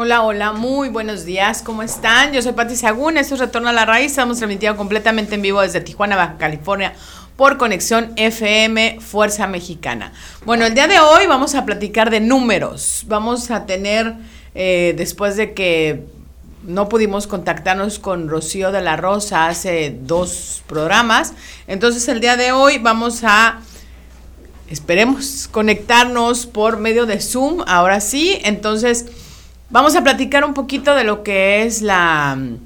Hola, hola, muy buenos días, ¿cómo están? Yo soy Pati Sagún, esto es Retorno a la Raíz, estamos transmitiendo completamente en vivo desde Tijuana, Baja California, por conexión FM Fuerza Mexicana. Bueno, el día de hoy vamos a platicar de números, vamos a tener, eh, después de que no pudimos contactarnos con Rocío de la Rosa hace dos programas, entonces el día de hoy vamos a esperemos conectarnos por medio de Zoom, ahora sí. Entonces, vamos a platicar un poquito de lo que es la mm,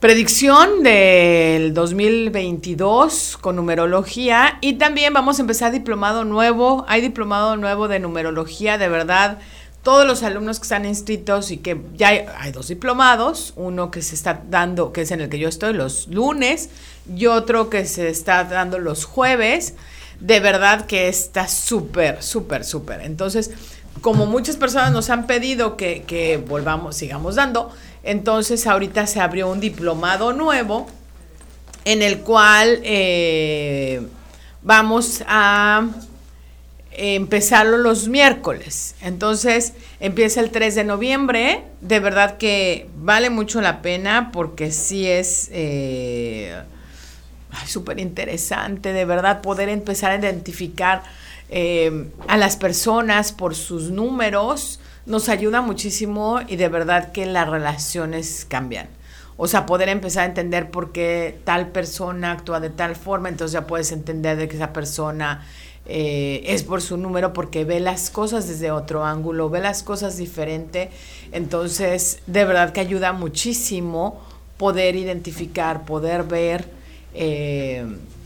predicción del 2022 con numerología y también vamos a empezar diplomado nuevo. Hay diplomado nuevo de numerología, de verdad. Todos los alumnos que están inscritos y que ya hay, hay dos diplomados, uno que se está dando, que es en el que yo estoy los lunes, y otro que se está dando los jueves de verdad que está súper, súper, súper. Entonces, como muchas personas nos han pedido que, volvamos, sigamos dando, entonces ahorita se abrió un diplomado nuevo en el cual eh, vamos a empezarlo los miércoles. Entonces empieza el 3 de noviembre. De verdad que vale mucho la pena porque sí es... Eh, súper interesante, de verdad, poder empezar a identificar eh, a las personas por sus números nos ayuda muchísimo y de verdad que las relaciones cambian. O sea, poder empezar a entender por qué tal persona actúa de tal forma, entonces ya puedes entender de que esa persona eh, es por su número porque ve las cosas desde otro ángulo, ve las cosas diferente. Entonces, de verdad que ayuda muchísimo poder identificar, poder ver eh,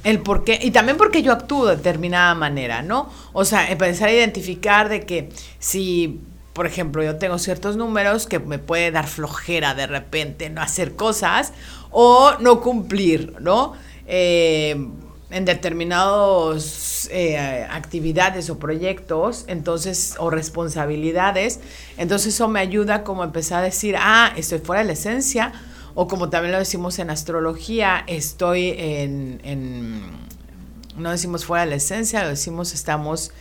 el por qué, y también porque yo actúo de determinada manera, ¿no? O sea, empezar a identificar de que si, por ejemplo, yo tengo ciertos números que me puede dar flojera de repente no hacer cosas o no cumplir, ¿no? Eh, en determinados eh, actividades o proyectos, entonces, o responsabilidades, entonces eso me ayuda como a empezar a decir, ah, estoy fuera de la esencia, o como también lo decimos en astrología, estoy en, no decimos fuera de la esencia, lo decimos estamos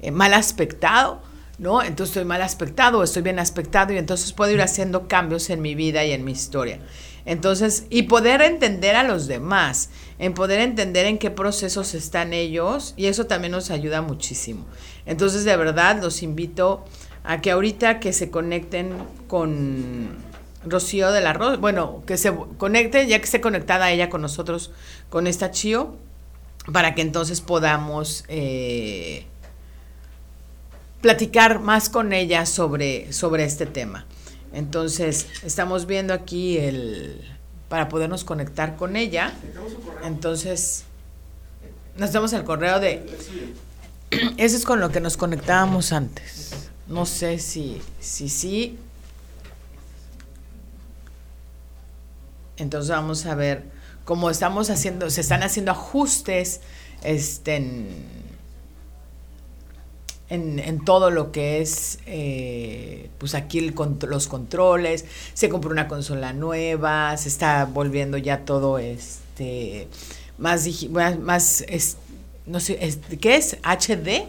eh, mal aspectado, ¿no? Entonces estoy mal aspectado estoy bien aspectado y entonces puedo ir haciendo cambios en mi vida y en mi historia. Entonces, y poder entender a los demás, en poder entender en qué procesos están ellos, y eso también nos ayuda muchísimo. Entonces, de verdad, los invito a que ahorita que se conecten con Rocío de la Rosa, bueno, que se conecte, ya que esté conectada ella con nosotros, con esta Chio, para que entonces podamos eh, platicar más con ella sobre, sobre este tema. Entonces, estamos viendo aquí el para podernos conectar con ella. Entonces, nos damos el correo de ese es con lo que nos conectábamos antes. No sé si si sí Entonces vamos a ver cómo estamos haciendo, se están haciendo ajustes este, en, todo lo que es, eh, pues aquí los controles, se compró una consola nueva, se está volviendo ya todo este más, más, no sé, ¿qué es? HD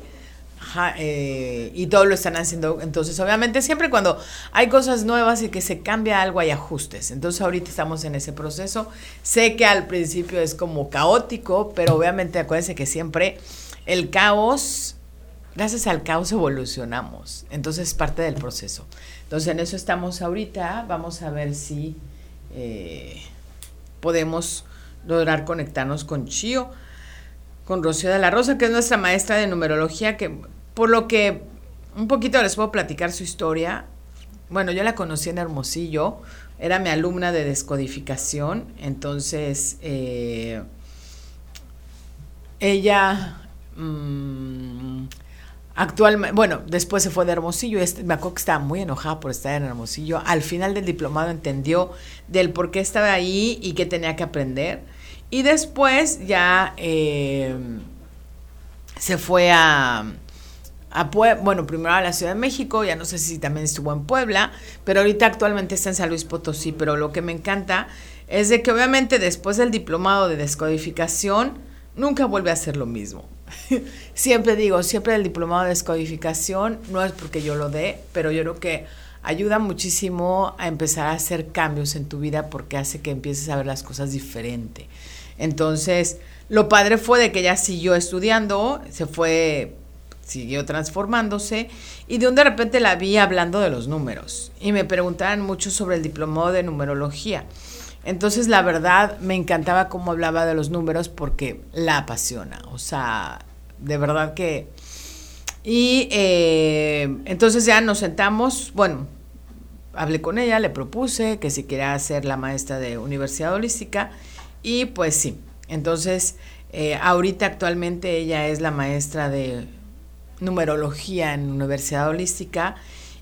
eh, y todo lo están haciendo. Entonces, obviamente, siempre cuando hay cosas nuevas y que se cambia algo, hay ajustes. Entonces, ahorita estamos en ese proceso. Sé que al principio es como caótico, pero obviamente acuérdense que siempre el caos, gracias al caos evolucionamos. Entonces, es parte del proceso. Entonces, en eso estamos ahorita. Vamos a ver si eh, podemos lograr conectarnos con Chio con Rocío de la Rosa, que es nuestra maestra de numerología, que por lo que un poquito les puedo platicar su historia. Bueno, yo la conocí en Hermosillo, era mi alumna de descodificación, entonces eh, ella mm, actualmente, bueno, después se fue de Hermosillo, este, me acuerdo que estaba muy enojada por estar en Hermosillo, al final del diplomado entendió del por qué estaba ahí y qué tenía que aprender, y después ya eh, se fue a a bueno, primero a la Ciudad de México, ya no sé si también estuvo en Puebla, pero ahorita actualmente está en San Luis Potosí, pero lo que me encanta es de que obviamente después del diplomado de descodificación, nunca vuelve a ser lo mismo. siempre digo, siempre el diplomado de descodificación, no es porque yo lo dé, pero yo creo que ayuda muchísimo a empezar a hacer cambios en tu vida porque hace que empieces a ver las cosas diferente. Entonces, lo padre fue de que ella siguió estudiando, se fue, siguió transformándose y de un de repente la vi hablando de los números y me preguntaban mucho sobre el diplomado de numerología. Entonces, la verdad, me encantaba cómo hablaba de los números porque la apasiona. O sea, de verdad que... Y eh, entonces ya nos sentamos, bueno, hablé con ella, le propuse que si quería ser la maestra de Universidad Holística y pues sí. Entonces, eh, ahorita actualmente ella es la maestra de numerología en Universidad Holística.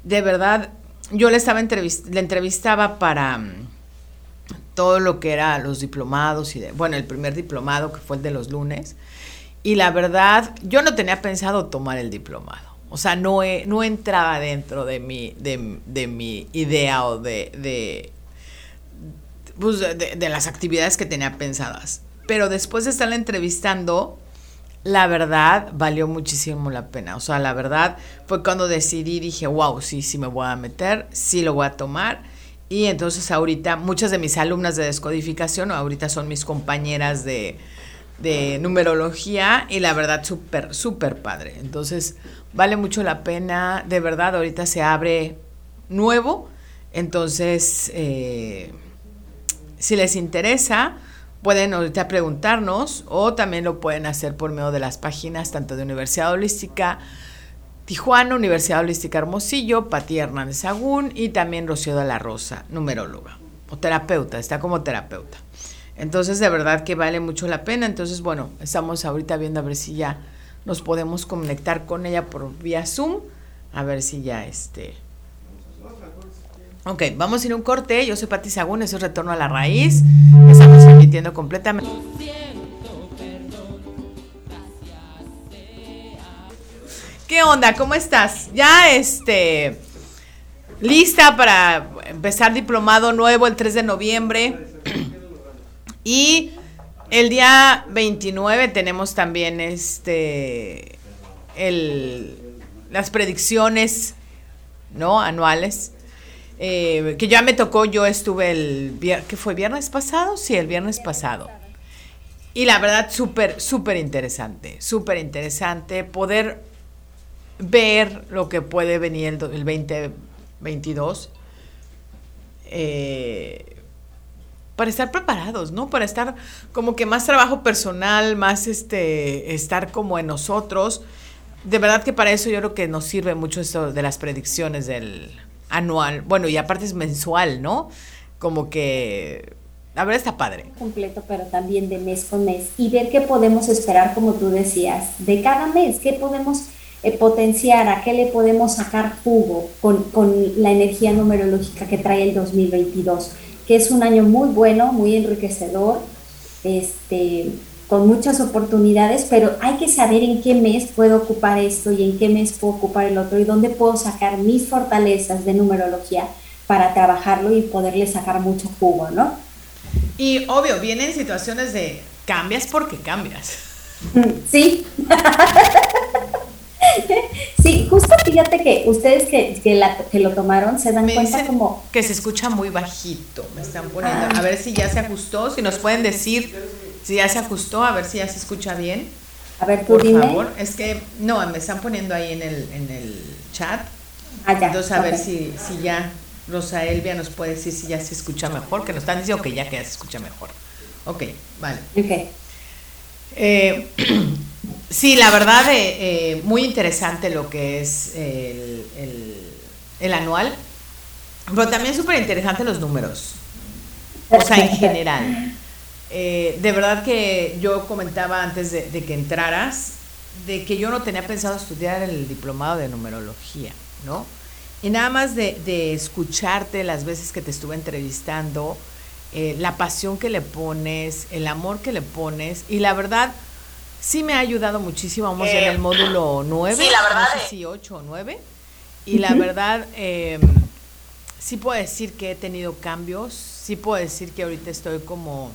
De verdad, yo le estaba le entrevistaba para mm, todo lo que era los diplomados y de, bueno, el primer diplomado que fue el de los lunes. Y la verdad, yo no tenía pensado tomar el diplomado. O sea, no, no entraba dentro de mi, de, mi idea o de, pues, de, de, las actividades que tenía pensadas. Pero después de estarla entrevistando, la verdad valió muchísimo la pena. O sea, la verdad fue cuando decidí, dije, wow, sí, sí me voy a meter, sí lo voy a tomar. Y entonces ahorita muchas de mis alumnas de descodificación ahorita son mis compañeras de, de numerología y la verdad súper, súper padre. Entonces, vale mucho la pena, de verdad, ahorita se abre nuevo, entonces, eh, si les interesa, pueden ahorita preguntarnos o también lo pueden hacer por medio de las páginas tanto de Universidad Holística Tijuana, Universidad Holística Hermosillo, Pati Hernández Agún y también Rocío de la Rosa, numeróloga o terapeuta, está como terapeuta. Entonces, de verdad que vale mucho la pena. Entonces, bueno, estamos ahorita viendo a ver si ya nos podemos conectar con ella por vía Zoom. A ver si ya este. Ok, vamos a ir a un corte. Yo soy Pati Sagún, eso es Retorno a la Raíz. Transmitiendo completamente. ¿Qué onda? ¿Cómo estás? Ya este lista para empezar diplomado nuevo el 3 de noviembre. Y el día 29 tenemos también este el, las predicciones ¿no? anuales. Eh, que ya me tocó, yo estuve el que fue viernes pasado, sí, el viernes pasado. Y la verdad, súper, súper interesante, súper interesante poder ver lo que puede venir el, el 2022. Eh, para estar preparados, ¿no? Para estar como que más trabajo personal, más este, estar como en nosotros. De verdad que para eso yo creo que nos sirve mucho esto de las predicciones del anual. Bueno, y aparte es mensual, ¿no? Como que la verdad está padre. Completo, pero también de mes con mes. Y ver qué podemos esperar, como tú decías, de cada mes, qué podemos eh, potenciar, a qué le podemos sacar jugo con, con la energía numerológica que trae el 2022 que es un año muy bueno, muy enriquecedor, este, con muchas oportunidades, pero hay que saber en qué mes puedo ocupar esto y en qué mes puedo ocupar el otro y dónde puedo sacar mis fortalezas de numerología para trabajarlo y poderle sacar mucho jugo, ¿no? Y obvio, vienen situaciones de cambias porque cambias. Mm, sí. Sí, justo fíjate que ustedes que, que, lo tomaron se dan cuenta como... Que se escucha muy bajito, me están poniendo. A ver si ya se ajustó, si nos pueden decir si ya se ajustó, a ver si ya se escucha bien. A ver, tú Por favor, es que, no, me están poniendo ahí en el, en el chat. Ah, ya. Entonces, a ver si, si ya Rosa Elvia nos puede decir si ya se escucha mejor, que nos están diciendo que ya que ya se escucha mejor. Ok, vale. Ok. Eh, Sí, la verdad, eh, eh, muy interesante lo que es el, el, anual, pero también súper interesante los números, o sea, en general. Eh, de verdad que yo comentaba antes de, que entraras, de que yo no tenía pensado estudiar el diplomado de numerología, ¿no? Y nada más de, de escucharte las veces que te estuve entrevistando, la pasión que le pones, el amor que le pones, y la verdad sí me ha ayudado muchísimo. Vamos en el eh, módulo 9, sí, la verdad no sé si 8 o 9. Y la verdad, eh, sí puedo decir que he tenido cambios. Sí puedo decir que ahorita estoy como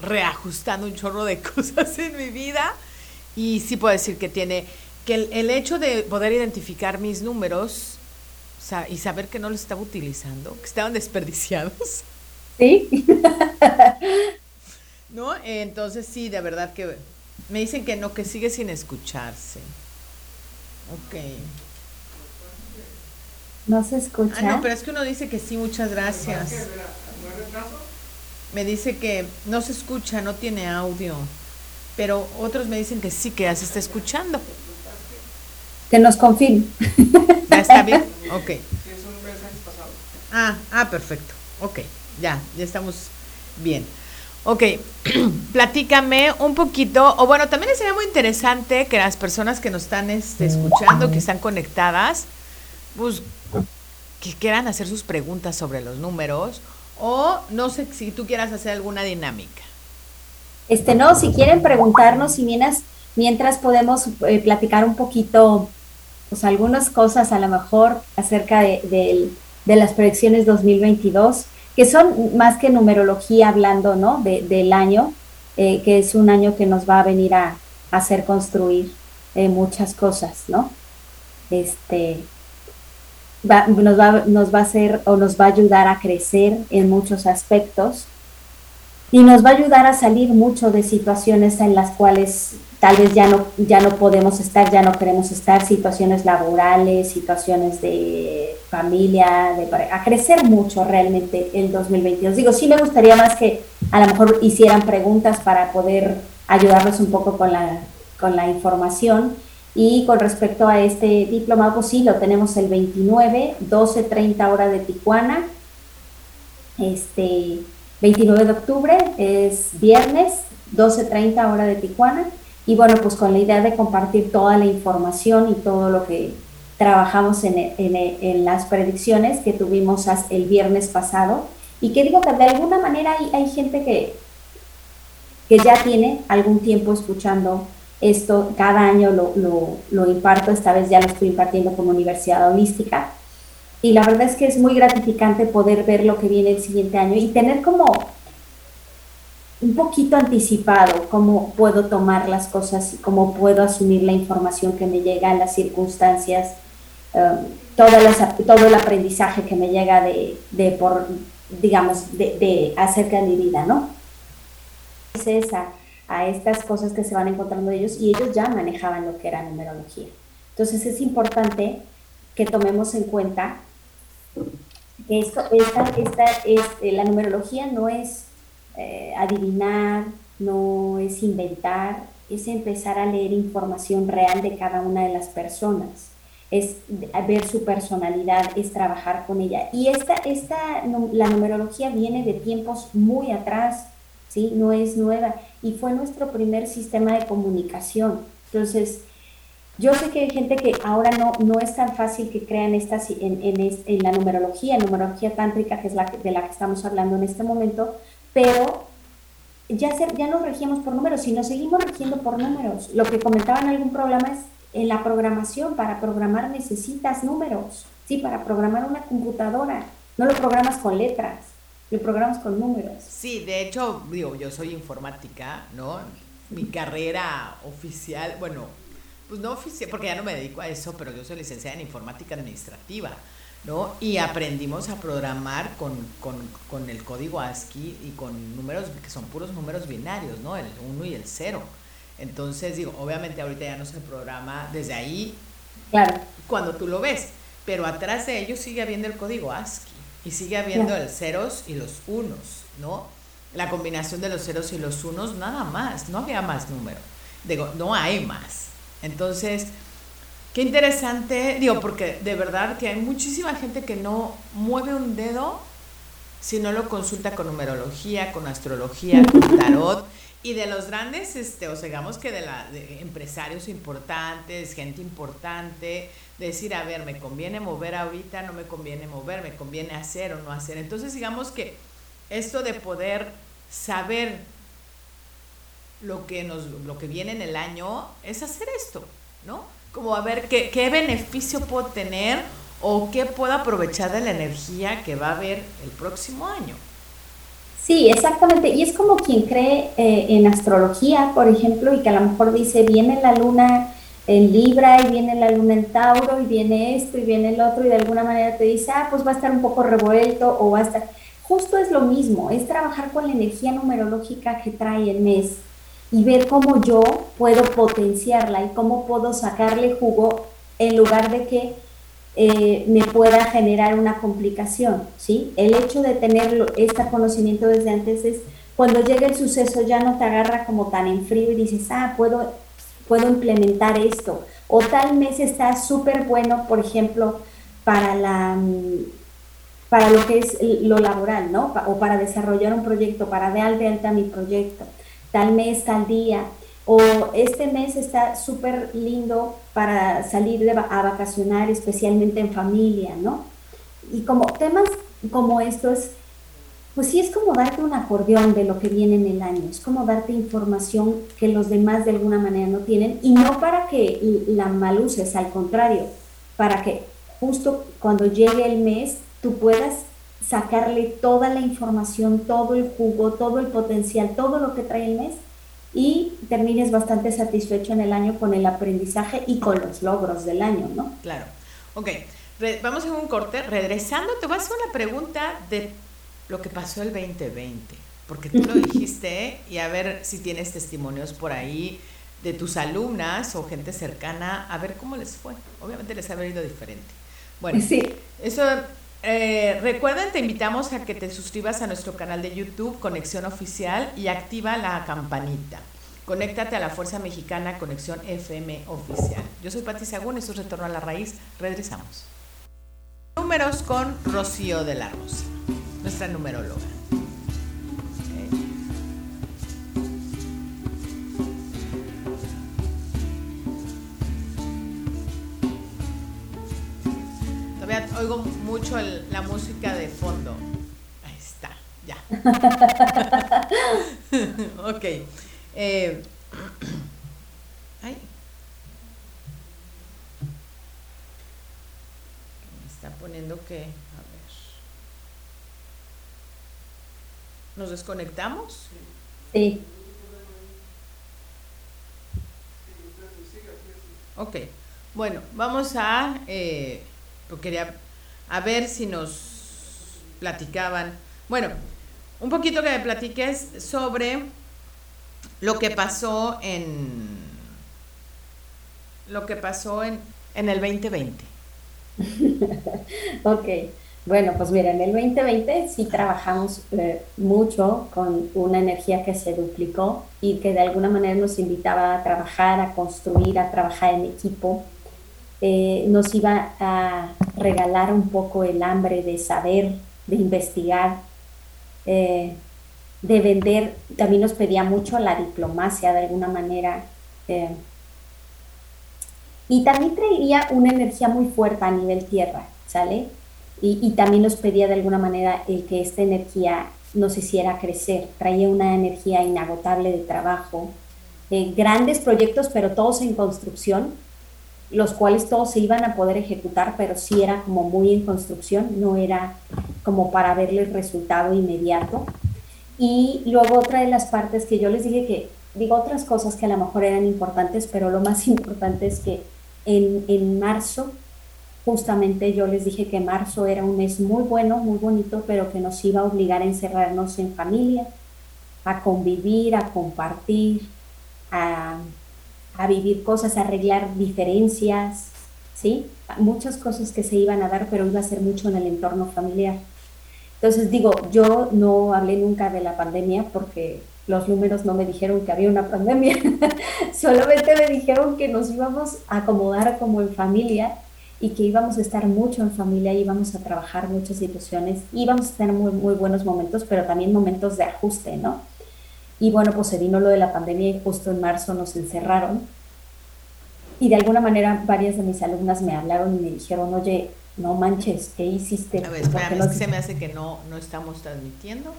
reajustando un chorro de cosas en mi vida. Y sí puedo decir que tiene, que el, el hecho de poder identificar mis números, y saber que no los estaba utilizando, que estaban desperdiciados. Sí. ¿No? Entonces sí, de verdad que me dicen que no, que sigue sin escucharse. Ok. ¿No se escucha? Ah, no, pero es que uno dice que sí, muchas gracias. Me dice que no se escucha, no tiene audio. Pero otros me dicen que sí, que ya se está escuchando. Que nos confirme. ¿Ya está bien? Ok. Ah, ah, perfecto. Ok, ya, ya estamos bien. Ok, platícame un poquito, o bueno, también sería muy interesante que las personas que nos están este, escuchando, que están conectadas, pues que quieran hacer sus preguntas sobre los números, o no sé si tú quieras hacer alguna dinámica. Este, no, si quieren preguntarnos y mientras, mientras podemos eh, platicar un poquito, pues algunas cosas a lo mejor acerca de, de las predicciones 2022 que son más que numerología hablando, ¿no? del año, eh, que es un año que nos va a venir a, hacer construir eh, muchas cosas, ¿no? Este, nos, va, nos va a hacer o nos va a ayudar a crecer en muchos aspectos y nos va a ayudar a salir mucho de situaciones en las cuales tal vez ya no, ya no podemos estar, ya no queremos estar, situaciones laborales, situaciones de familia, de a crecer mucho realmente el 2022. Digo, sí me gustaría más que a lo mejor hicieran preguntas para poder ayudarnos un poco con la, con la información. Y con respecto a este diplomado, pues sí, lo tenemos el 29, 12.30 hora de Tijuana. Este, 29 de octubre es viernes, 12.30 hora de Tijuana. Y bueno, pues con la idea de compartir toda la información y todo lo que trabajamos en, en, las predicciones que tuvimos el viernes pasado. Y que digo que de alguna manera hay, hay gente que, que ya tiene algún tiempo escuchando esto. Cada año lo, lo, lo imparto, esta vez ya lo estoy impartiendo como Universidad Holística y la verdad es que es muy gratificante poder ver lo que viene el siguiente año y tener como un poquito anticipado cómo puedo tomar las cosas y cómo puedo asumir la información que me llega las circunstancias, um, todo, todo el aprendizaje que me llega de, de por, digamos, de, de, acerca de mi vida, ¿no? Es a, a estas cosas que se van encontrando ellos y ellos ya manejaban lo que era numerología. Entonces es importante que tomemos en cuenta que esto, esta, esta, este, la numerología no es eh, adivinar, no es inventar, es empezar a leer información real de cada una de las personas, es ver su personalidad, es trabajar con ella. Y esta, esta, la numerología viene de tiempos muy atrás, ¿sí? No es nueva y fue nuestro primer sistema de comunicación. Entonces, yo sé que hay gente que ahora no, no es tan fácil que crean estas en, en, en la numerología, numerología tántrica, que es la de la que estamos hablando en este momento, pero ya, ya nos regimos por números y nos seguimos regiendo por números. Lo que comentaba en algún programa es en la programación, para programar necesitas números, ¿sí? Para programar una computadora, no lo programas con letras, lo programas con números. Sí, de hecho, digo, yo soy informática, ¿no? Mi carrera oficial, bueno, pues no oficial, porque ya no me dedico a eso, pero yo soy licenciada en informática administrativa, ¿no? Y aprendimos a programar con, con, con el código ASCII y con números que son puros números binarios, ¿no? El 1 y el 0. Entonces, digo, obviamente ahorita ya no se programa desde ahí claro. cuando tú lo ves, pero atrás de ello sigue habiendo el código ASCII y sigue habiendo el ceros y los unos, ¿no? La combinación de los ceros y los unos, nada más, no había más número. Digo, no hay más. Entonces, qué interesante, digo, porque de verdad que hay muchísima gente que no mueve un dedo si no lo consulta con numerología, con astrología, con tarot. Y de los grandes, este, o digamos que de, la, de empresarios importantes, gente importante, decir, a ver, me conviene mover ahorita, no me conviene mover, me conviene hacer o no hacer. Entonces, digamos que esto de poder saber lo que, nos, lo que viene en el año es hacer esto, ¿no? Como a ver qué, qué beneficio puedo tener o qué puedo aprovechar de la energía que va a haber el próximo año. Sí, exactamente. Y es como quien cree eh, en astrología, por ejemplo, y que a lo mejor dice, viene la luna en Libra y viene la luna en Tauro y viene esto y viene el otro y de alguna manera te dice, ah, pues va a estar un poco revuelto o va a estar... Justo es lo mismo, es trabajar con la energía numerológica que trae el mes y ver cómo yo puedo potenciarla y cómo puedo sacarle jugo en lugar de que eh, me pueda generar una complicación, ¿sí? El hecho de tener este conocimiento desde antes es cuando llega el suceso ya no te agarra como tan en frío y dices, ah, puedo puedo implementar esto. O tal mes está súper bueno, por ejemplo, para, la, mm, para lo que es lo laboral, ¿no? O para desarrollar un proyecto, para dar de alta mi proyecto. Tal mes, tal día. O este mes está súper lindo para salir a vacacionar, especialmente en familia, ¿no? Y como temas como estos pues sí es como darte un acordeón de lo que viene en el año, es como darte información que los demás de alguna manera no tienen y no para que la maluces, al contrario, para que justo cuando llegue el mes tú puedas sacarle toda la información, todo el jugo, todo el potencial, todo lo que trae el mes y termines bastante satisfecho en el año con el aprendizaje y con los logros del año, ¿no? Claro. Ok, vamos a un corte. Regresando, te voy a hacer una pregunta de lo que pasó el 2020, porque tú lo dijiste y a ver si tienes testimonios por ahí de tus alumnas o gente cercana, a ver cómo les fue. Obviamente les ha ido diferente. Bueno, sí. eso, eh, recuerden, te invitamos a que te suscribas a nuestro canal de YouTube, Conexión Oficial, y activa la campanita. Conéctate a la Fuerza Mexicana Conexión FM Oficial. Yo soy Pati Sagún, esto es Retorno a la Raíz. Regresamos. Números con Rocío de la Rosa nuestra numeróloga. Todavía oigo mucho la música de fondo. Ahí está, ya. ok. Eh, ay. Está poniendo que ¿Nos desconectamos? Sí. Ok. Bueno, vamos a, eh, quería, a ver si nos platicaban. Bueno, un poquito que me platiques sobre lo que pasó en lo que pasó en, en el 2020. ok. Bueno, pues mira, en el 2020 sí trabajamos eh, mucho con una energía que se duplicó y que de alguna manera nos invitaba a trabajar, a construir, a trabajar en equipo. Eh, nos iba a regalar un poco el hambre de saber, de investigar, eh, de vender. También nos pedía mucho la diplomacia de alguna manera. y también traería una energía muy fuerte a nivel tierra, ¿sale? Y, también nos pedía de alguna manera el que esta energía nos hiciera crecer, traía una energía inagotable de trabajo, eh, grandes proyectos, pero todos en construcción, los cuales todos se iban a poder ejecutar, pero sí era como muy en construcción, no era como para verle el resultado inmediato. Y luego otra de las partes que yo les dije que, digo otras cosas que a lo mejor eran importantes, pero lo más importante es que en, en marzo justamente yo les dije que marzo era un mes muy bueno, muy bonito, pero que nos iba a obligar a encerrarnos en familia, a convivir, a compartir, a, vivir cosas, a arreglar diferencias, ¿sí? Muchas cosas que se iban a dar, pero iba a ser mucho en el entorno familiar. Entonces digo, yo no hablé nunca de la pandemia porque los números no me dijeron que había una pandemia, solamente me dijeron que nos íbamos a acomodar como en familia y que íbamos a estar mucho en familia, íbamos a trabajar muchas situaciones, íbamos a tener muy, muy buenos momentos, pero también momentos de ajuste, ¿no? Y bueno, pues se vino lo de la pandemia y justo en marzo nos encerraron. Y de alguna manera varias de mis alumnas me hablaron y me dijeron, oye, no manches, ¿qué hiciste? A ver, espérame, es que se me hace que no, no estamos transmitiendo.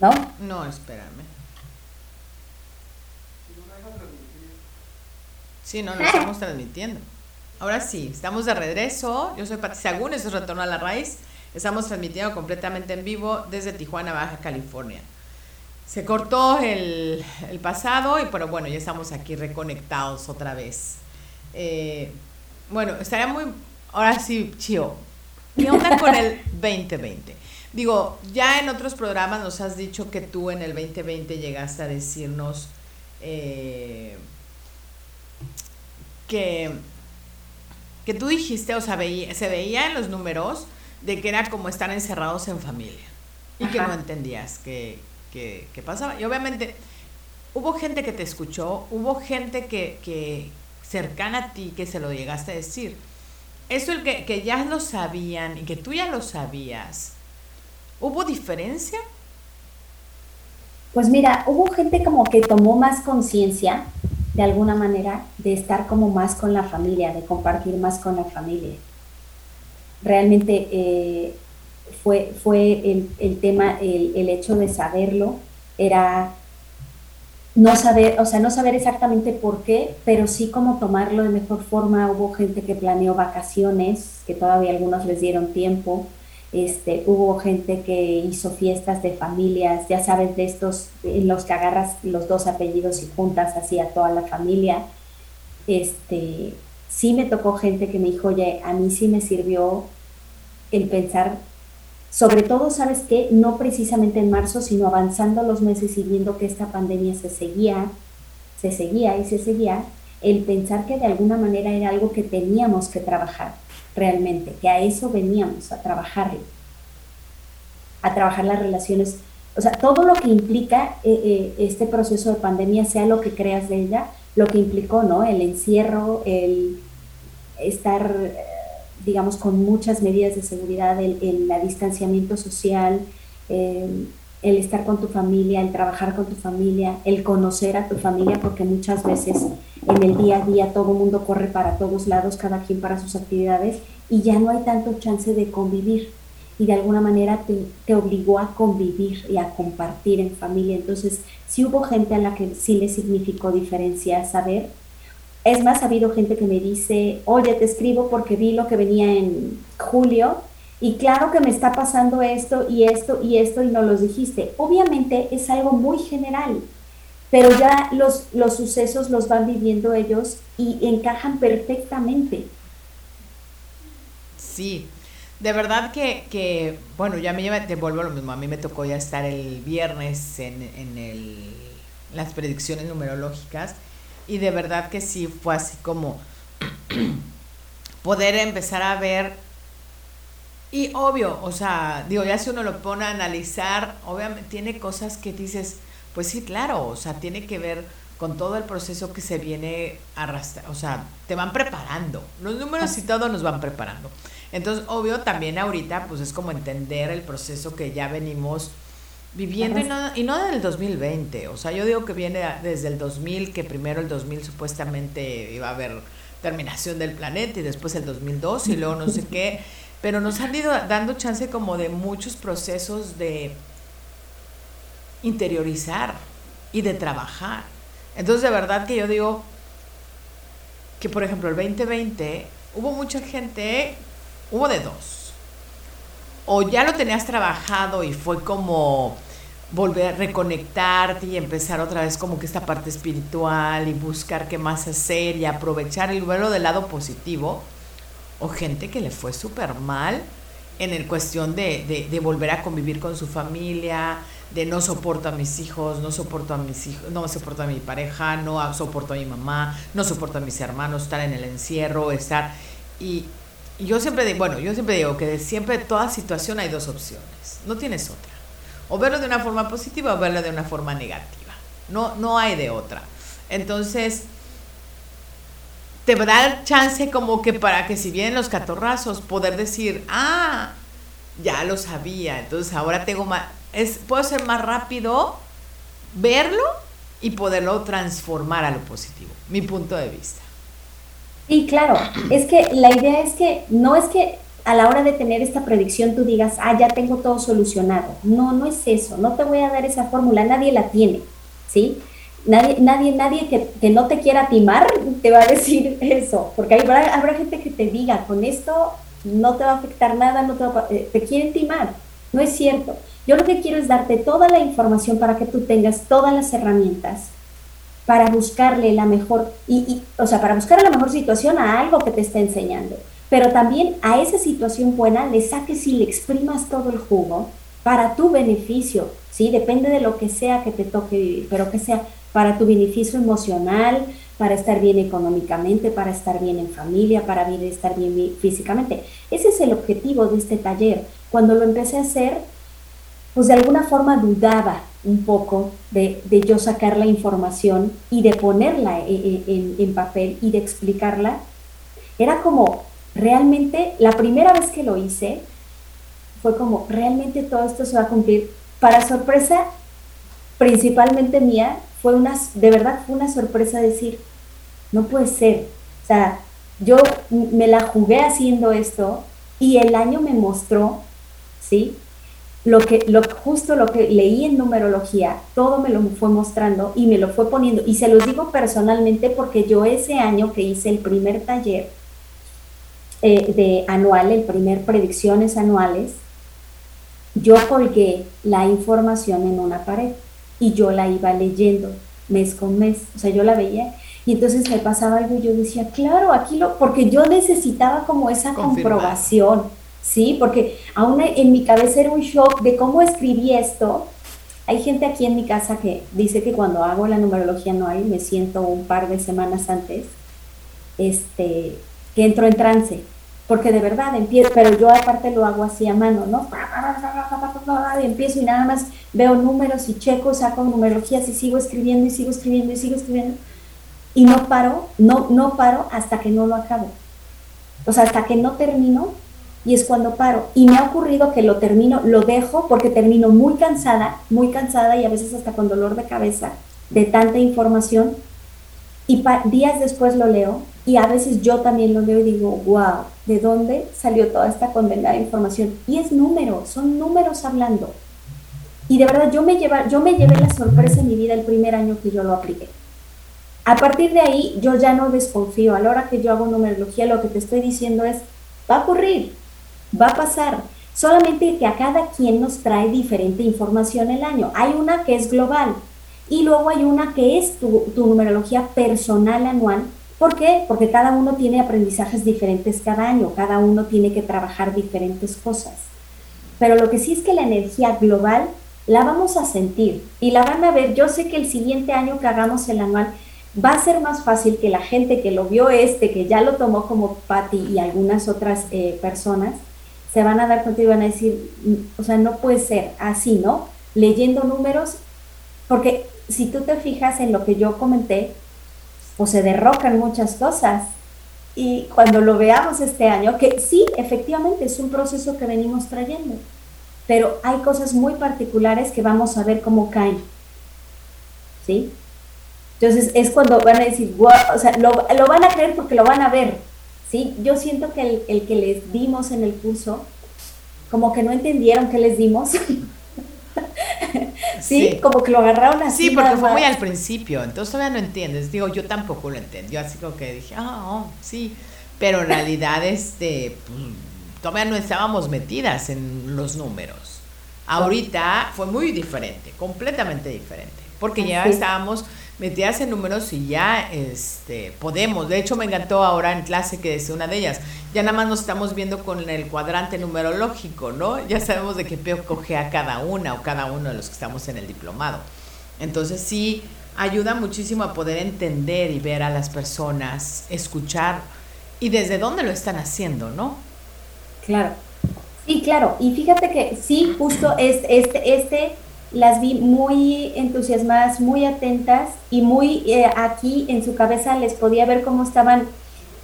¿No? No, espérame. Sí, no, lo estamos transmitiendo. Ahora sí, estamos de regreso. Yo soy Pati Sagún, eso es Retorno a la Raíz. Estamos transmitiendo completamente en vivo desde Tijuana, Baja California. Se cortó el, pasado y pero bueno, ya estamos aquí reconectados otra vez. Eh, bueno, estaría muy, ahora sí, Chio, ¿qué onda con el 2020? Digo, ya en otros programas nos has dicho que tú en el 2020 llegaste a decirnos eh, que, que tú dijiste, o sea, se veía en los números de que era como estar encerrados en familia y que no entendías que, que, pasaba. Y obviamente hubo gente que te escuchó, hubo gente que, que cercana a ti que se lo llegaste a decir. Eso el que, que ya lo sabían y que tú ya lo sabías, ¿hubo diferencia? Pues mira, hubo gente como que tomó más conciencia de alguna manera de estar como más con la familia, de compartir más con la familia. Realmente eh, fue, fue el, tema, el, hecho de saberlo, era no saber, o sea, no saber exactamente por qué, pero sí cómo tomarlo de mejor forma. Hubo gente que planeó vacaciones, que todavía algunos les dieron tiempo. Este, hubo gente que hizo fiestas de familias, ya sabes, de estos en los que agarras los dos apellidos y juntas así a toda la familia. Este, sí me tocó gente que me dijo, oye, a mí sí me sirvió el pensar sobre todo, ¿sabes qué? No precisamente en marzo, sino avanzando los meses y viendo que esta pandemia se seguía, se seguía y se seguía, el pensar que de alguna manera era algo que teníamos que trabajar realmente, que a eso veníamos, a trabajarlo, a trabajar las relaciones, o sea, todo lo que implica eh, eh, este proceso de pandemia, sea lo que creas de ella, lo que implicó, ¿no? El encierro, el estar digamos, con muchas medidas de seguridad, el, el distanciamiento social, eh, el estar con tu familia, el trabajar con tu familia, el conocer a tu familia, porque muchas veces en el día a día todo mundo corre para todos lados, cada quien para sus actividades, y ya no hay tanto chance de convivir. Y de alguna manera te, te obligó a convivir y a compartir en familia. Entonces, si hubo gente a la que sí le significó diferencia saber es más, ha habido gente que me dice, oye, te escribo porque vi lo que venía en julio y claro que me está pasando esto y esto y esto y no los dijiste. Obviamente es algo muy general, pero ya los, los sucesos los van viviendo ellos y encajan perfectamente. Sí, de verdad que, que bueno, ya me lleva, te vuelvo a lo mismo, a mí me tocó ya estar el viernes en, en el, las predicciones numerológicas y de verdad que sí fue así como poder empezar a ver y obvio, o sea, digo, ya si uno lo pone a analizar, obviamente tiene cosas que dices, pues sí, claro, o sea, tiene que ver con todo el proceso que se viene arrastrando, o sea, te van preparando, los números y todo nos van preparando. Entonces, obvio, también ahorita, pues es como entender el proceso que ya venimos viviendo y no, y no del 2020. O sea, yo digo que viene desde el 2000, que primero el 2000 supuestamente iba a haber terminación del planeta y después el 2002 y luego no sé qué. Pero nos han ido dando chance como de muchos procesos de interiorizar y de trabajar. Entonces, de verdad que yo digo que, por ejemplo, el 2020 hubo mucha gente, hubo de dos o ya lo tenías trabajado y fue como volver a reconectarte y empezar otra vez como que esta parte espiritual y buscar qué más hacer y aprovechar y verlo del lado positivo, o gente que le fue súper mal en el cuestión de, de, volver a convivir con su familia, de no soporto a mis hijos, no soporto a mis hijos, no soporto a mi pareja, no soporto a mi mamá, no soporto a mis hermanos, estar en el encierro, estar y, yo siempre digo, bueno, yo siempre digo que siempre en toda situación hay dos opciones, no tienes otra. O verlo de una forma positiva o verlo de una forma negativa. No, no hay de otra. Entonces, te da chance como que para que si vienen los catorrazos, poder decir, ah, ya lo sabía, entonces ahora tengo más, es, puedo ser más rápido, verlo y poderlo transformar a lo positivo, mi punto de vista. Sí, claro. Es que la idea es que no es que a la hora de tener esta predicción tú digas, ah, ya tengo todo solucionado. No, no es eso. No te voy a dar esa fórmula. Nadie la tiene, ¿sí? Nadie, nadie, nadie que, no te quiera timar te va a decir eso. Porque habrá, habrá gente que te diga, con esto no te va a afectar nada, no te, va eh, te quieren timar. No es cierto. Yo lo que quiero es darte toda la información para que tú tengas todas las herramientas para buscarle la mejor, y, o sea, para buscar la mejor situación a algo que te está enseñando. Pero también a esa situación buena le saques y le exprimas todo el jugo para tu beneficio, ¿sí? Depende de lo que sea que te toque vivir, pero que sea para tu beneficio emocional, para estar bien económicamente, para estar bien en familia, para estar bien físicamente. Ese es el objetivo de este taller. Cuando lo empecé a hacer, pues de alguna forma dudaba un poco de, yo sacar la información y de ponerla en, en papel y de explicarla. Era como, realmente, la primera vez que lo hice, fue como, realmente todo esto se va a cumplir. Para sorpresa, principalmente mía, fue una, de verdad fue una sorpresa decir, no puede ser. O sea, yo me la jugué haciendo esto y el año me mostró, ¿sí? Lo que, lo, justo lo que leí en numerología, todo me lo fue mostrando y me lo fue poniendo. Y se los digo personalmente porque yo ese año que hice el primer taller eh, de anual, el primer predicciones anuales, yo colgué la información en una pared y yo la iba leyendo mes con mes, o sea, yo la veía y entonces me pasaba algo y yo decía, claro, aquí lo, porque yo necesitaba como esa comprobación, ¿sí? Porque aún en mi cabeza era un shock de cómo escribí esto. Hay gente aquí en mi casa que dice que cuando hago la numerología no hay, me siento un par de semanas antes, este, que entro en trance, porque de verdad empiezo, pero yo aparte lo hago así a mano, ¿no? Y empiezo y nada más veo números y checo, saco numerologías y sigo escribiendo y sigo escribiendo y sigo escribiendo. Y no paro, no, no paro hasta que no lo acabo. O sea, hasta que no termino y es cuando paro. Y me ha ocurrido que lo termino, lo dejo porque termino muy cansada, muy cansada y a veces hasta con dolor de cabeza de tanta información. Y días después lo leo y a veces yo también lo leo y digo, wow, ¿de dónde salió toda esta condenada información? Y es número, son números hablando. Y de verdad yo me, lleva, yo me llevé la sorpresa en mi vida el primer año que yo lo apliqué. A partir de ahí yo ya no desconfío. A la hora que yo hago numerología lo que te estoy diciendo es, va a ocurrir, va a pasar. Solamente que a cada quien nos trae diferente información el año. Hay una que es global y luego hay una que es tu, tu numerología personal anual ¿Por qué? Porque cada uno tiene aprendizajes diferentes cada año, cada uno tiene que trabajar diferentes cosas. Pero lo que sí es que la energía global la vamos a sentir y la van a ver. Yo sé que el siguiente año que hagamos el anual va a ser más fácil que la gente que lo vio este, que ya lo tomó como Patty y algunas otras eh, personas, se van a dar cuenta y van a decir, mm, o sea, no puede ser así, ¿no? Leyendo números, porque si tú te fijas en lo que yo comenté, o se derrocan muchas cosas. Y cuando lo veamos este año, que sí, efectivamente es un proceso que venimos trayendo, pero hay cosas muy particulares que vamos a ver cómo caen. ¿Sí? Entonces es cuando van a decir, o sea, lo, van a creer porque lo van a ver. ¿Sí? Yo siento que el, el que les dimos en el curso, como que no entendieron qué les dimos. ¿Sí? Como que lo agarraron así. Sí, porque fue muy al principio, entonces todavía no entiendes. Digo, yo tampoco lo entendí, así como que dije, ah, oh, sí. Pero en realidad, este, pues, todavía no estábamos metidas en los números. Ahorita fue muy diferente, completamente diferente, porque ya estábamos metidas en números y ya este, podemos. De hecho, me encantó ahora en clase que decía una de ellas, ya nada más nos estamos viendo con el cuadrante numerológico, ¿no? Ya sabemos de qué peo coge a cada una o cada uno de los que estamos en el diplomado. Entonces sí, ayuda muchísimo a poder entender y ver a las personas, escuchar y desde dónde lo están haciendo, ¿no? Claro. Sí, claro. Y fíjate que sí, justo este, este, este las vi muy entusiasmadas, muy atentas y muy eh, aquí en su cabeza les podía ver cómo estaban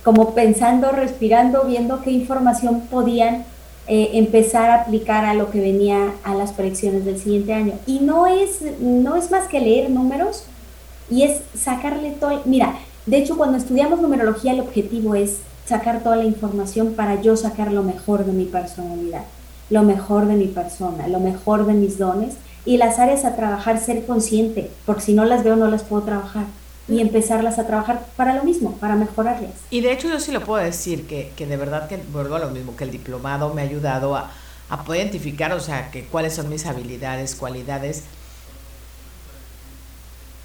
como pensando, respirando, viendo qué información podían eh, empezar a aplicar a lo que venía a las predicciones del siguiente año. Y no es, no es más que leer números y es sacarle todo, mira, de hecho cuando estudiamos numerología el objetivo es sacar toda la información para yo sacar lo mejor de mi personalidad, lo mejor de mi persona, lo mejor de mis dones y las áreas a trabajar, ser consciente, porque si no las veo no las puedo trabajar y empezarlas a trabajar para lo mismo, para mejorarlas. Y de hecho yo sí lo puedo decir, que, que de verdad que vuelvo a lo mismo, que el diplomado me ha ayudado a, a poder identificar, o sea, que cuáles son mis habilidades, cualidades,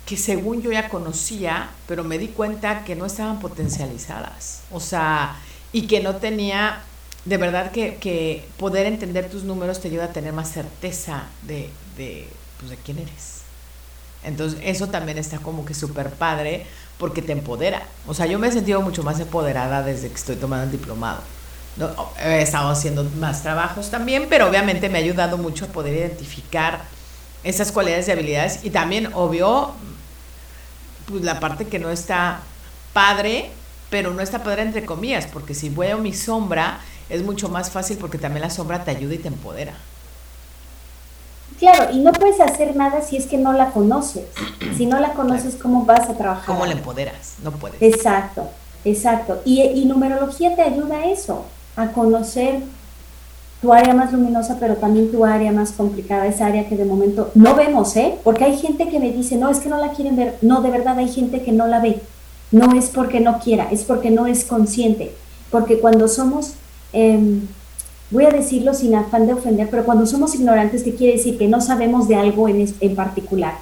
que según yo ya conocía, pero me di cuenta que no estaban potencializadas. O sea, y que no tenía, de verdad que, que poder entender tus números te ayuda a tener más certeza de, de, pues, de quién eres. Entonces, eso también está como que súper padre porque te empodera. O sea, yo me he sentido mucho más empoderada desde que estoy tomando el diplomado. No, he estado haciendo más trabajos también, pero obviamente me ha ayudado mucho a poder identificar esas cualidades y habilidades y también, obvio, pues la parte que no está padre, pero no está padre entre comillas, porque si veo mi sombra es mucho más fácil porque también la sombra te ayuda y te empodera. Claro, y no puedes hacer nada si es que no la conoces. Si no la conoces, ¿cómo vas a trabajar? ¿Cómo la empoderas? No puedes. Exacto, exacto. Y, y numerología te ayuda a eso, a conocer tu área más luminosa, pero también tu área más complicada, esa área que de momento no vemos, ¿eh? Porque hay gente que me dice, no, es que no la quieren ver. No, de verdad hay gente que no la ve. No es porque no quiera, es porque no es consciente. Porque cuando somos, em, voy a decirlo sin afán de ofender, pero cuando somos ignorantes, ¿qué quiere decir? Que no sabemos de algo en, en particular.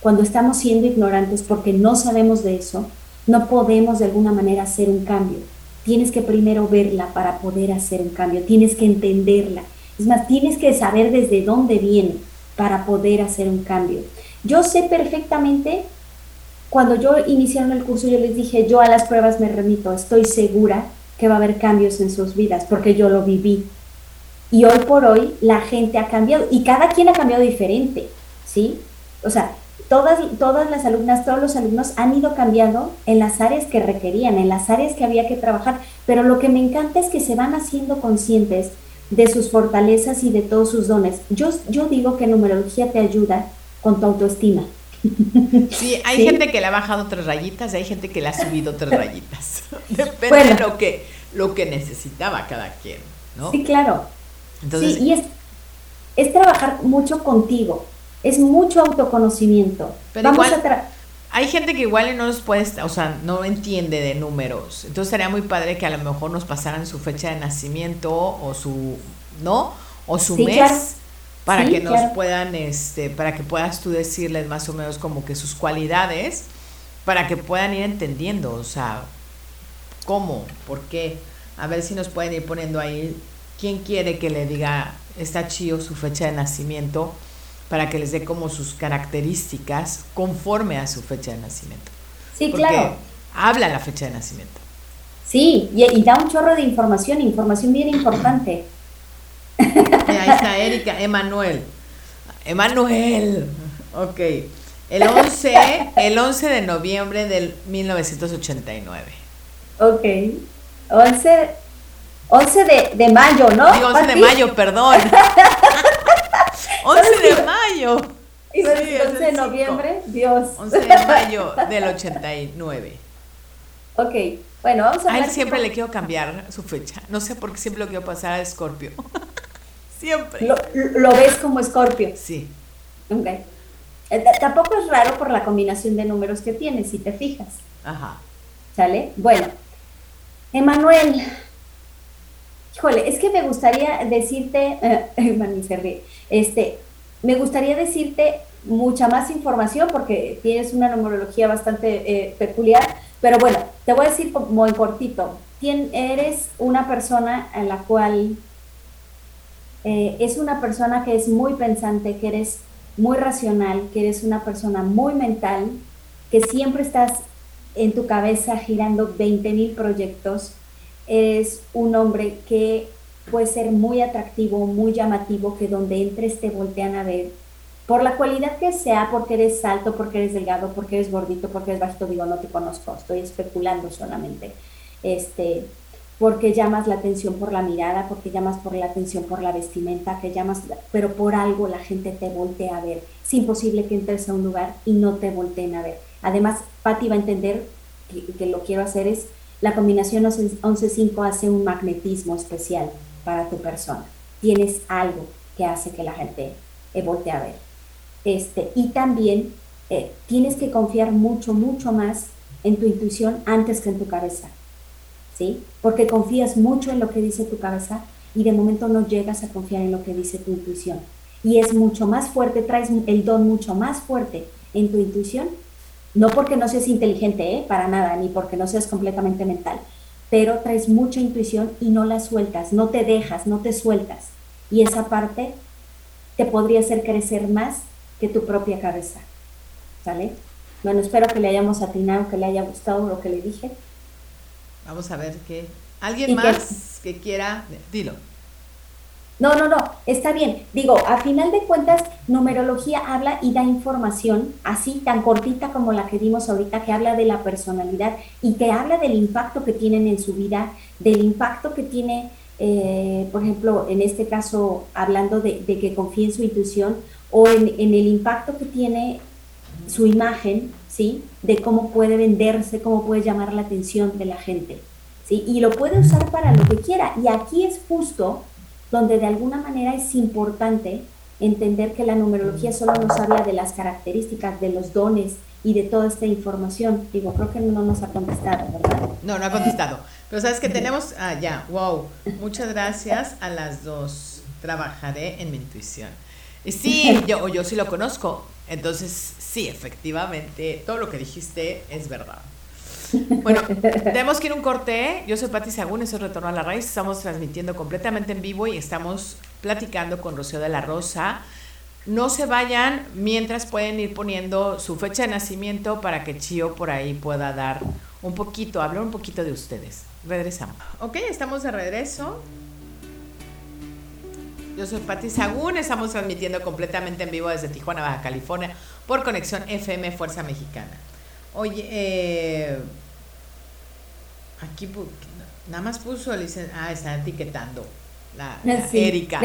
Cuando estamos siendo ignorantes porque no sabemos de eso, no podemos de alguna manera hacer un cambio tienes que primero verla para poder hacer un cambio, tienes que entenderla. Es más, tienes que saber desde dónde viene para poder hacer un cambio. Yo sé perfectamente, cuando yo iniciaron el curso, yo les dije, yo a las pruebas me remito, estoy segura que va a haber cambios en sus vidas, porque yo lo viví. Y hoy por hoy la gente ha cambiado y cada quien ha cambiado diferente, ¿sí? O sea, todas, todas las alumnas, todos los alumnos han ido cambiando en las áreas que requerían, en las áreas que había que trabajar, pero lo que me encanta es que se van haciendo conscientes de sus fortalezas y de todos sus dones. Yo, yo digo que numerología te ayuda con tu autoestima. Sí, hay gente que le ha bajado tres rayitas y hay gente que le ha subido tres rayitas. Depende de lo que, lo que necesitaba cada quien, ¿no? Sí, claro. Entonces, sí, y es, es trabajar mucho contigo, es mucho autoconocimiento. Pero Vamos a hay gente que igual no nos puede, o sea, no entiende de números. Entonces sería muy padre que a lo mejor nos pasaran su fecha de nacimiento o su, ¿no? O su mes para que nos puedan, este, para que puedas tú decirles más o menos como que sus cualidades, para que puedan ir entendiendo, o sea, cómo, por qué. A ver si nos pueden ir poniendo ahí quién quiere que le diga, está chido su fecha de nacimiento para que les dé como sus características conforme a su fecha de nacimiento. Sí, claro. Habla la fecha de nacimiento. Sí, y, da un chorro de información, información bien importante. Ahí está Erika, Emanuel. Emanuel. Ok. El 11, el 11 de noviembre del 1989. Ok. 11, 11 de, de mayo, ¿no? 11 de mayo, perdón. 11 de mayo. Y 11 de noviembre, Dios. 11 de mayo del 89. Ok, bueno, vamos a A él siempre le quiero cambiar su fecha. No sé por qué siempre lo quiero pasar a Escorpio. Siempre. Lo, ves como Escorpio. Sí. Ok. Eh, tampoco es raro por la combinación de números que tienes, si te fijas. Ajá. ¿Sale? Bueno, Emanuel, Híjole, es que me gustaría decirte, eh, este, me gustaría decirte mucha más información porque tienes una numerología bastante eh, peculiar, pero bueno, te voy a decir en cortito, eres una persona en la cual eh, es una persona que es muy pensante, que eres muy racional, que eres una persona muy mental, que siempre estás en tu cabeza girando 20 mil proyectos, es un hombre que puede ser muy atractivo, muy llamativo, que donde entres te voltean a ver. Por la cualidad que sea, porque eres alto, porque eres delgado, porque eres gordito, porque eres bajito, digo, no te conozco, estoy especulando solamente. Este, porque llamas la atención por la mirada, porque llamas por la atención por la vestimenta, que llamas, pero por algo la gente te voltea a ver. Es imposible que entres a un lugar y no te volteen a ver. Además, Patti va a entender que, que lo quiero hacer es la combinación 11-5 hace un magnetismo especial para tu persona. Tienes algo que hace que la gente voltee a ver. Este, y también eh, tienes que confiar mucho, mucho más en tu intuición antes que en tu cabeza. ¿Sí? Porque confías mucho en lo que dice tu cabeza, y de momento no llegas a confiar en lo que dice tu intuición. Y es mucho más fuerte, traes el don mucho más fuerte en tu intuición, no porque no seas inteligente, ¿eh? para nada, ni porque no seas completamente mental, pero traes mucha intuición y no la sueltas, no te dejas, no te sueltas. Y esa parte te podría hacer crecer más que tu propia cabeza. ¿Sale? Bueno, espero que le hayamos atinado, que le haya gustado lo que le dije. Vamos a ver qué. ¿Alguien más que, quiera? Dilo. No, no, no, está bien. Digo, a final de cuentas, numerología habla y da información así tan cortita como la que dimos ahorita, que habla de la personalidad y que habla del impacto que tienen en su vida, del impacto que tiene, eh, por ejemplo, en este caso, hablando de, que confíe en su intuición o en, en el impacto que tiene su imagen, ¿sí? De cómo puede venderse, cómo puede llamar la atención de la gente, ¿sí? Y lo puede usar para lo que quiera. Y aquí es justo donde de alguna manera es importante entender que la numerología solo nos habla de las características, de los dones y de toda esta información. Digo, creo que no nos ha contestado, ¿verdad? No, no ha contestado. Pero sabes que tenemos, ah, ya, wow, muchas gracias a las dos. Trabajaré en mi intuición. Y sí, yo, yo sí lo conozco. Entonces, sí, efectivamente, todo lo que dijiste es verdad. Bueno, tenemos que ir un corte. Yo soy Pati Sagún, eso es Retorno a la Raíz. Estamos transmitiendo completamente en vivo y estamos platicando con Rocío de la Rosa. No se vayan mientras pueden ir poniendo su fecha de nacimiento para que Chio por ahí pueda dar un poquito, hablar un poquito de ustedes. Regresamos. Ok, estamos de regreso. Yo soy Pati Sagún, estamos transmitiendo completamente en vivo desde Tijuana, Baja California, por conexión FM Fuerza Mexicana. Oye, eh, aquí nada más puso, ah, está etiquetando la, Erika.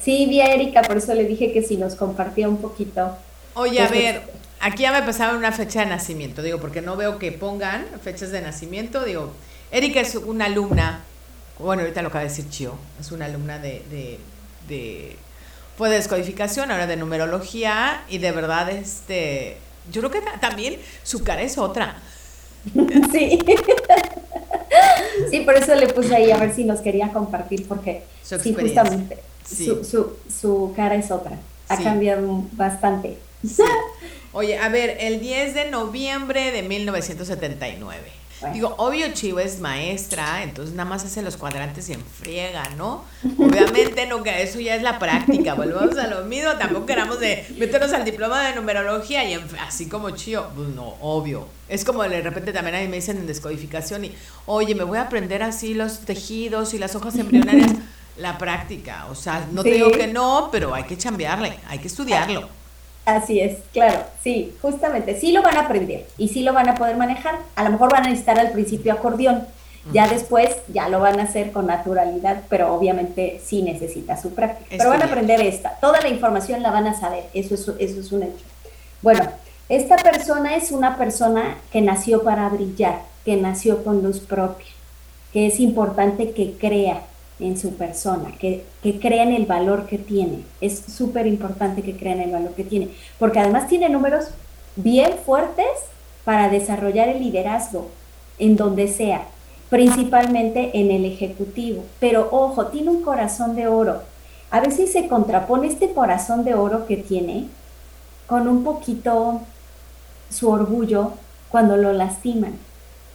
sí, vi a Erika, por eso le dije que si nos compartía un poquito. Oye, a ver, aquí ya me pasaba una fecha de nacimiento, digo, porque no veo que pongan fechas de nacimiento, digo, Erika es una alumna, bueno, ahorita lo acaba de decir Chio, es una alumna de de fue de descodificación, ahora de numerología y de verdad este yo creo que también su cara es otra. Sí. Sí, por eso le puse ahí a ver si nos quería compartir porque sí, justamente Su, su, su, cara es otra. Ha cambiado bastante. Oye, a ver, el 10 de noviembre de 1979 Digo, obvio Chivo es maestra, entonces nada más hace los cuadrantes y enfriega, ¿no? Obviamente no, que eso ya es la práctica, volvemos a lo mismo, tampoco queramos de meternos al diploma de numerología y así como Chío, pues no, obvio. Es como de repente también ahí me dicen en descodificación y, oye, me voy a aprender así los tejidos y las hojas embrionarias. La práctica, o sea, no te digo que no, pero hay que chambearle, hay que estudiarlo. Así es, claro, sí, justamente, sí lo van a aprender y sí lo van a poder manejar. A lo mejor van a necesitar al principio acordeón, ya después ya lo van a hacer con naturalidad, pero obviamente sí necesita su práctica. pero van a aprender esta, toda la información la van a saber, eso es, eso es un hecho. Bueno, esta persona es una persona que nació para brillar, que nació con luz propia, que es importante que crea, en su persona, que, que crean el valor que tiene. Es súper importante que crean el valor que tiene, porque además tiene números bien fuertes para desarrollar el liderazgo en donde sea, principalmente en el ejecutivo. Pero ojo, tiene un corazón de oro. A veces se contrapone este corazón de oro que tiene con un poquito su orgullo cuando lo lastiman.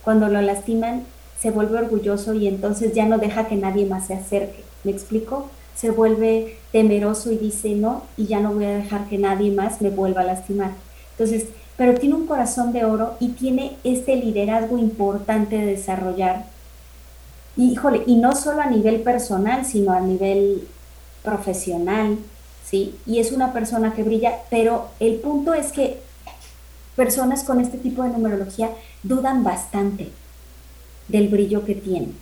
Cuando lo lastiman se vuelve orgulloso y entonces ya no deja que nadie más se acerque. ¿Me explico? Se vuelve temeroso y dice no, y ya no voy a dejar que nadie más me vuelva a lastimar. Entonces, pero tiene un corazón de oro y tiene este liderazgo importante de desarrollar. Y, híjole, y no solo a nivel personal, sino a nivel profesional, ¿sí? Y es una persona que brilla, pero el punto es que personas con este tipo de numerología dudan bastante del brillo que tienen.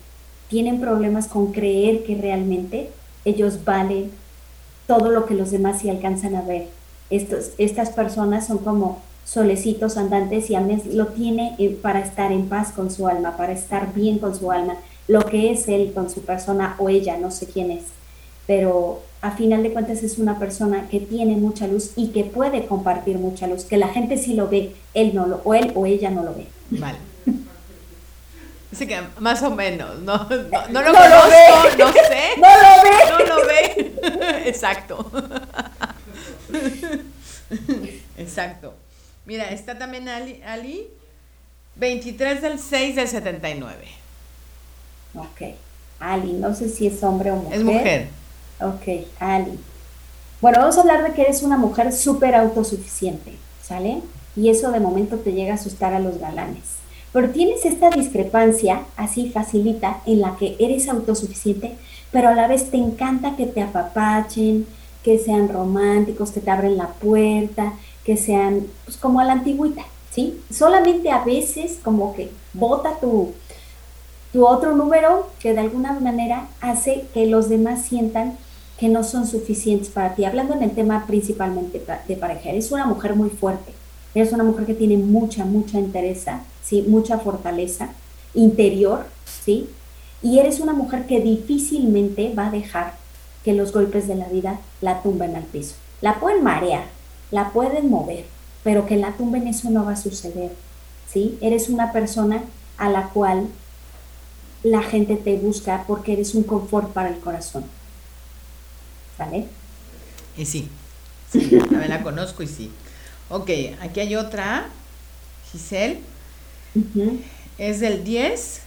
Tienen problemas con creer que realmente ellos valen todo lo que los demás sí alcanzan a ver. Estos, estas personas son como solecitos andantes y Amés lo tiene eh, para estar en paz con su alma, para estar bien con su alma, lo que es él con su persona o ella, no sé quién es, pero a final de cuentas es una persona que tiene mucha luz y que puede compartir mucha luz, que la gente sí lo ve, él no lo, o él o ella no lo ve. Vale. Así que más o menos, no, no, lo conozco, no sé. No lo ve. No lo ve. Exacto. Exacto. Mira, está también Ali, Ali 23 del 6 del 79. Ok. Ali, no sé si es hombre o mujer. Es mujer. Ok, Ali. Bueno, vamos a hablar de que eres una mujer súper autosuficiente, ¿sale? Y eso de momento te llega a asustar a los galanes. Pero tienes esta discrepancia, así facilita, en la que eres autosuficiente, pero a la vez te encanta que te apapachen, que sean románticos, que te abren la puerta, que sean pues, como a la antigüita, ¿sí? Solamente a veces como que bota tu, tu otro número que de alguna manera hace que los demás sientan que no son suficientes para ti. Hablando en el tema principalmente de pareja, eres una mujer muy fuerte, eres una mujer que tiene mucha, mucha interesa, ¿sí? mucha fortaleza interior, ¿sí? Y eres una mujer que difícilmente va a dejar que los golpes de la vida la tumben al piso. La pueden marear, la pueden mover, pero que la tumben eso no va a suceder, ¿sí? Eres una persona a la cual la gente te busca porque eres un confort para el corazón. ¿Vale? Y sí, sí, también la conozco y sí. Ok, aquí hay otra, Giselle. Es del 10,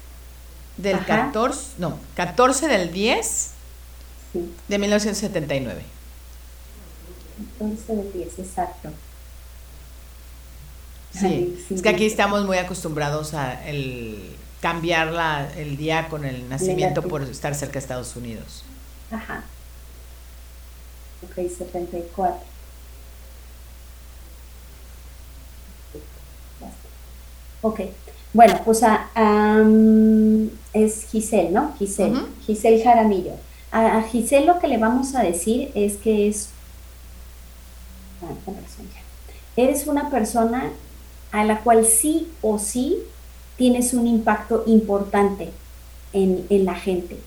del 14, no, 14 del 10 de 1979. 14 del 10, exacto. Sí, es que aquí estamos muy acostumbrados a el cambiar la, el día con el nacimiento por estar cerca de Estados Unidos. Ajá. Ok, 74. Ok, bueno, pues a, es Giselle, ¿no? Giselle, Giselle Jaramillo. A, a, Giselle lo que le vamos a decir es que es... Ah, Eres una persona a la cual sí o sí tienes un impacto importante en, en la gente,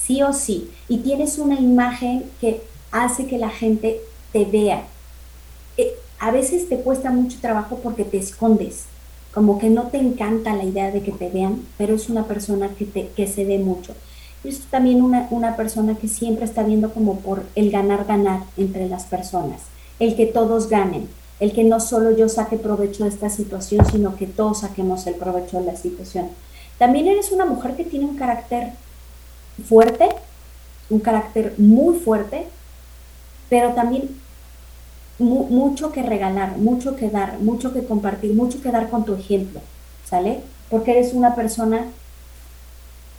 sí o sí. Y tienes una imagen que hace que la gente te vea. Eh, a veces te cuesta mucho trabajo porque te escondes, como que no te encanta la idea de que te vean, pero es una persona que, te, que se ve mucho. Es también una, una persona que siempre está viendo como por el ganar-ganar entre las personas, el que todos ganen, el que no solo yo saque provecho de esta situación, sino que todos saquemos el provecho de la situación. También eres una mujer que tiene un carácter fuerte, un carácter muy fuerte, pero también mucho que regalar, mucho que dar, mucho que compartir, mucho que dar con tu ejemplo, ¿sale? Porque eres una persona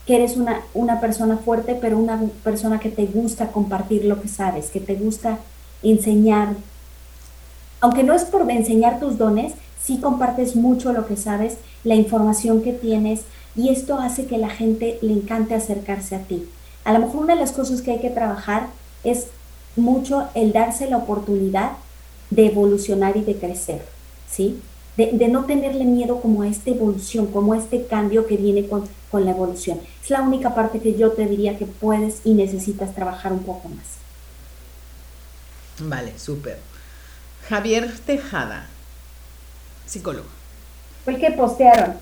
que eres una, una persona fuerte, pero una persona que te gusta compartir lo que sabes, que te gusta enseñar. Aunque no es por enseñar tus dones, sí compartes mucho lo que sabes, la información que tienes, y esto hace que la gente le encante acercarse a ti. A lo mejor una de las cosas que hay que trabajar es mucho el darse la oportunidad de evolucionar y de crecer, ¿sí? De, no tenerle miedo como a esta evolución, como a este cambio que viene con, con la evolución. Es la única parte que yo te diría que puedes y necesitas trabajar un poco más. Vale, súper. Javier Tejada, psicólogo. Fue el que postearon.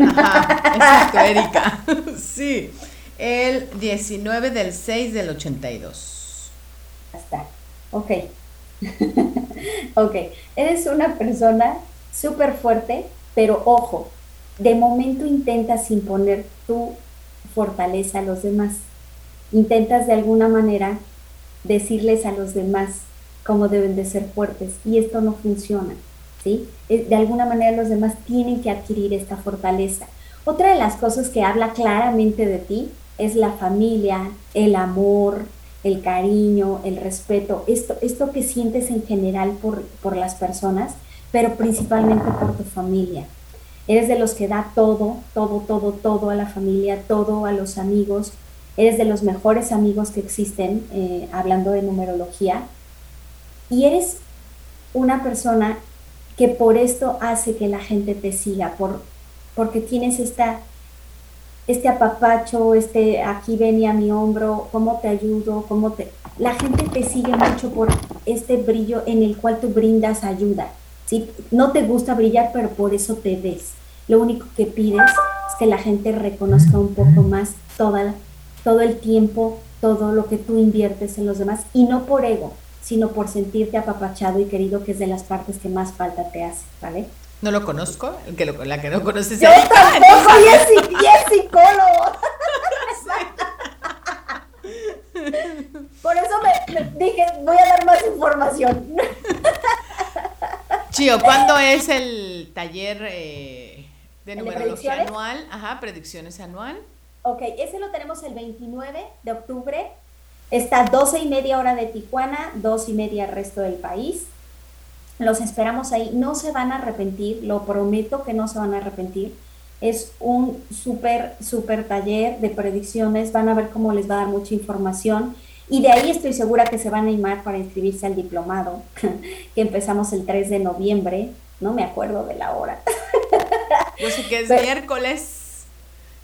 Ajá, exacto, Erika. Sí, el 19 del 6 del 82 está. Ok. ok. Eres una persona súper fuerte, pero ojo, de momento intentas imponer tu fortaleza a los demás. Intentas de alguna manera decirles a los demás cómo deben de ser fuertes y esto no funciona. ¿sí? De alguna manera los demás tienen que adquirir esta fortaleza. Otra de las cosas que habla claramente de ti es la familia, el amor, el cariño, el respeto, esto, esto que sientes en general por, por las personas, pero principalmente por tu familia. Eres de los que da todo, todo, todo, todo a la familia, todo a los amigos. Eres de los mejores amigos que existen, eh, hablando de numerología. Y eres una persona que por esto hace que la gente te siga, por, porque tienes esta este apapacho, este aquí ven a mi hombro, cómo te ayudo, cómo te... La gente te sigue mucho por este brillo en el cual tú brindas ayuda. ¿sí? No te gusta brillar, pero por eso te ves. lo único que pides es que la gente reconozca un poco más toda, todo el tiempo, todo lo que tú inviertes en los demás, y no por ego, sino por sentirte apapachado y querido, que es de las partes que más falta te hace, ¿vale? No lo conozco, el que la que no conoces. Yo tampoco, y es, psicólogo. Por eso me, dije, voy a dar más información. Chío, ¿cuándo es el taller eh, de numerología anual? Ajá, predicciones anual. Ok, ese lo tenemos el 29 de octubre. Está 12 y media hora de Tijuana, 2 y media resto del país. Los esperamos ahí. No se van a arrepentir, lo prometo que no se van a arrepentir. Es un súper, súper taller de predicciones. Van a ver cómo les va a dar mucha información. Y de ahí estoy segura que se van a animar para inscribirse al diplomado, que empezamos el 3 de noviembre. No me acuerdo de la hora. Yo sé que es miércoles.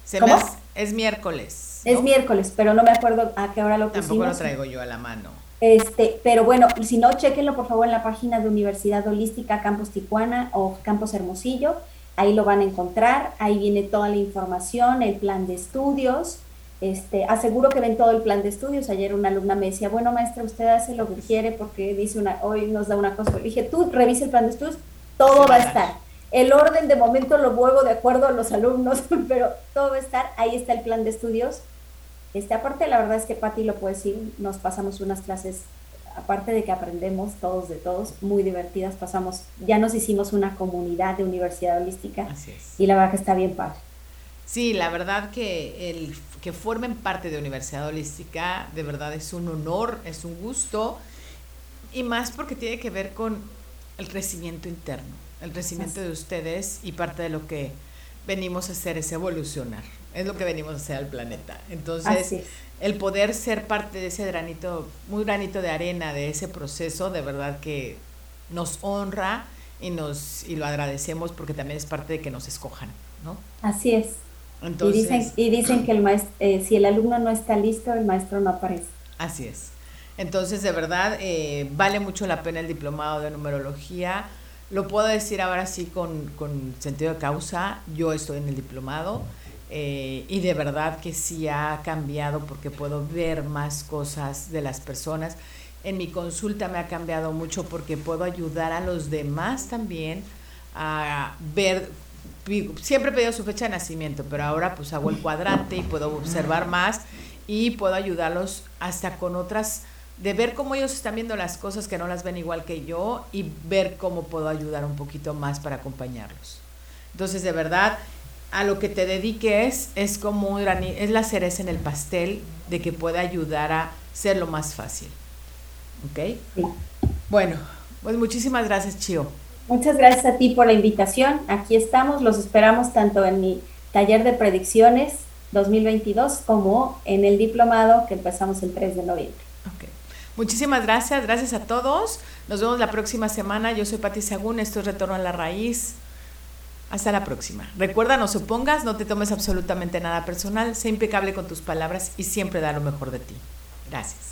Se ¿Cómo? es miércoles. Es miércoles, pero no me acuerdo a qué hora lo pusimos. Tampoco lo traigo yo a la mano. Este, pero bueno, si no, chequenlo por favor en la página de Universidad Holística Campus Tijuana o Campus Hermosillo. Ahí lo van a encontrar. Ahí viene toda la información, el plan de estudios. Este, aseguro que ven todo el plan de estudios. Ayer una alumna me decía, bueno maestra, usted hace lo que quiere porque dice una, hoy nos da una cosa. Le dije, tú revisa el plan de estudios, todo va a estar. El orden de momento lo vuelvo de acuerdo a los alumnos, pero todo va a estar. Ahí está el plan de estudios. Este, aparte, la verdad es que Patti lo puede decir, nos pasamos unas clases, aparte de que aprendemos todos de todos, muy divertidas, pasamos, ya nos hicimos una comunidad de universidad holística y la verdad que está bien padre. Sí, la verdad que el que formen parte de Universidad Holística, de verdad es un honor, es un gusto, y más porque tiene que ver con el crecimiento interno, el crecimiento de ustedes y parte de lo que venimos a hacer es evolucionar, es lo que venimos a hacer al planeta. Entonces, el poder ser parte de ese granito, muy granito de arena de ese proceso, de verdad que nos honra y nos y lo agradecemos porque también es parte de que nos escojan, ¿no? Así es y, dicen, y dicen que el maestro, eh, si el alumno no está listo, el maestro no aparece. Así es. Entonces, de verdad, eh, vale mucho la pena el diplomado de numerología. Lo puedo decir ahora sí con, con sentido de causa. Yo estoy en el diplomado eh, y de verdad que sí ha cambiado porque puedo ver más cosas de las personas. En mi consulta me ha cambiado mucho porque puedo ayudar a los demás también a ver siempre he pedido su fecha de nacimiento, pero ahora pues hago el cuadrante y puedo observar más y puedo ayudarlos hasta con otras, de ver cómo ellos están viendo las cosas que no las ven igual que yo y ver cómo puedo ayudar un poquito más para acompañarlos. Entonces, de verdad, a lo que te dediques es como es la cereza en el pastel de que pueda ayudar a ser lo más fácil. ¿Ok? Bueno, pues muchísimas gracias, Chio. Muchas gracias a ti por la invitación. Aquí estamos, los esperamos tanto en mi taller de predicciones 2022 como en el diplomado que empezamos el 3 de noviembre. Okay. Muchísimas gracias, gracias a todos. Nos vemos la próxima semana. Yo soy Pati Sagún, esto es Retorno a la Raíz. Hasta la próxima. Recuerda, no supongas, no te tomes absolutamente nada personal, sé impecable con tus palabras y siempre da lo mejor de ti. Gracias.